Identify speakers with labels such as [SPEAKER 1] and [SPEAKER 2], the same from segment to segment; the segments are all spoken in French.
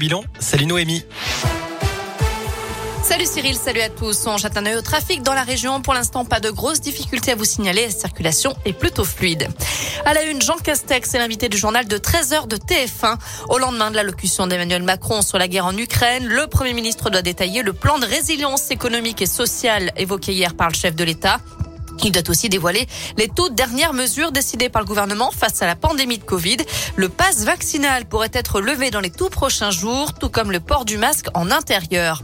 [SPEAKER 1] Bilan, salut Noémie.
[SPEAKER 2] Salut Cyril, salut à tous. On jette un œil au trafic dans la région. Pour l'instant, pas de grosses difficultés à vous signaler. La circulation est plutôt fluide. À la une, Jean Castex est l'invité du journal de 13h de TF1. Au lendemain de l'allocution d'Emmanuel Macron sur la guerre en Ukraine, le Premier ministre doit détailler le plan de résilience économique et sociale évoqué hier par le chef de l'État. Il doit aussi dévoiler les toutes dernières mesures décidées par le gouvernement face à la pandémie de Covid. Le passe vaccinal pourrait être levé dans les tout prochains jours, tout comme le port du masque en intérieur.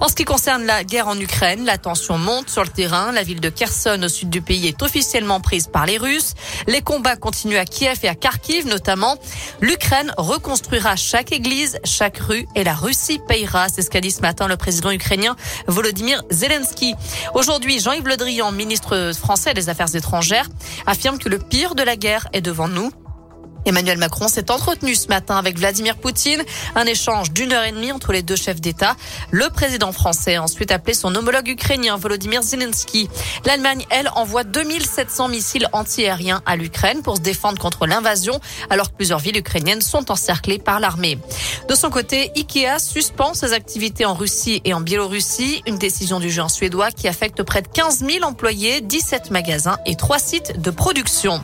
[SPEAKER 2] En ce qui concerne la guerre en Ukraine, la tension monte sur le terrain. La ville de Kherson au sud du pays est officiellement prise par les Russes. Les combats continuent à Kiev et à Kharkiv notamment. L'Ukraine reconstruira chaque église, chaque rue et la Russie payera. C'est ce qu'a dit ce matin le président ukrainien Volodymyr Zelensky. Aujourd'hui, Jean-Yves Le Drian, ministre français des Affaires étrangères, affirme que le pire de la guerre est devant nous. Emmanuel Macron s'est entretenu ce matin avec Vladimir Poutine, un échange d'une heure et demie entre les deux chefs d'État. Le président français a ensuite appelé son homologue ukrainien Volodymyr Zelensky. L'Allemagne, elle, envoie 2700 missiles antiaériens à l'Ukraine pour se défendre contre l'invasion, alors que plusieurs villes ukrainiennes sont encerclées par l'armée. De son côté, Ikea suspend ses activités en Russie et en Biélorussie, une décision du géant suédois qui affecte près de 15 000 employés, 17 magasins et 3 sites de production.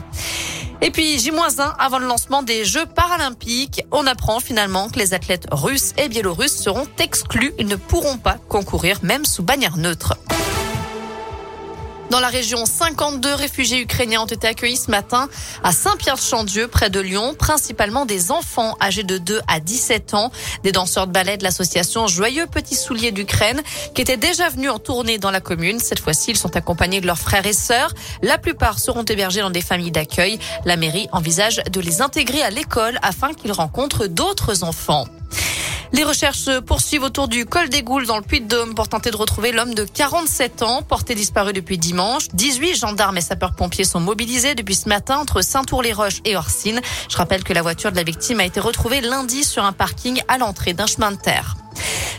[SPEAKER 2] Et puis J-1 avant le lancement des Jeux paralympiques, on apprend finalement que les athlètes russes et biélorusses seront exclus. Ils ne pourront pas concourir même sous bannière neutre. Dans la région, 52 réfugiés ukrainiens ont été accueillis ce matin à Saint-Pierre-de-Chandieu, près de Lyon, principalement des enfants âgés de 2 à 17 ans, des danseurs de ballet de l'association Joyeux Petits Souliers d'Ukraine, qui étaient déjà venus en tournée dans la commune. Cette fois-ci, ils sont accompagnés de leurs frères et sœurs. La plupart seront hébergés dans des familles d'accueil. La mairie envisage de les intégrer à l'école afin qu'ils rencontrent d'autres enfants. Les recherches se poursuivent autour du col des Goules dans le Puy-de-Dôme pour tenter de retrouver l'homme de 47 ans porté disparu depuis dimanche. 18 gendarmes et sapeurs-pompiers sont mobilisés depuis ce matin entre Saint-Tour-les-Roches et Orsine. Je rappelle que la voiture de la victime a été retrouvée lundi sur un parking à l'entrée d'un chemin de terre.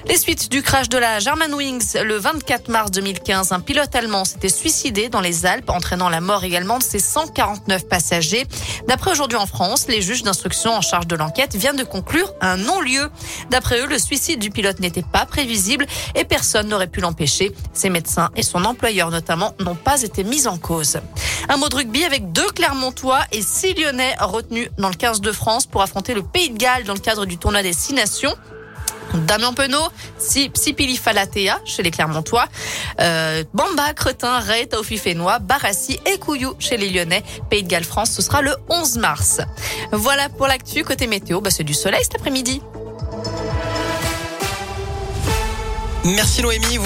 [SPEAKER 2] Les suites du crash de la Germanwings le 24 mars 2015, un pilote allemand s'était suicidé dans les Alpes, entraînant la mort également de ses 149 passagers. D'après aujourd'hui en France, les juges d'instruction en charge de l'enquête viennent de conclure un non-lieu. D'après eux, le suicide du pilote n'était pas prévisible et personne n'aurait pu l'empêcher. Ses médecins et son employeur notamment n'ont pas été mis en cause. Un mot de rugby avec deux Clermontois et six Lyonnais retenus dans le 15 de France pour affronter le Pays de Galles dans le cadre du tournoi des Six Nations. Damien Penaud, Sipili Falatea chez les Clermontois, euh, Bamba, Cretin, Ray, Taufi Fénois, Barassi et Couillou chez les Lyonnais. Pays de Galles France, ce sera le 11 mars. Voilà pour l'actu. Côté météo, bah c'est du soleil cet après-midi.
[SPEAKER 1] Merci Noémie.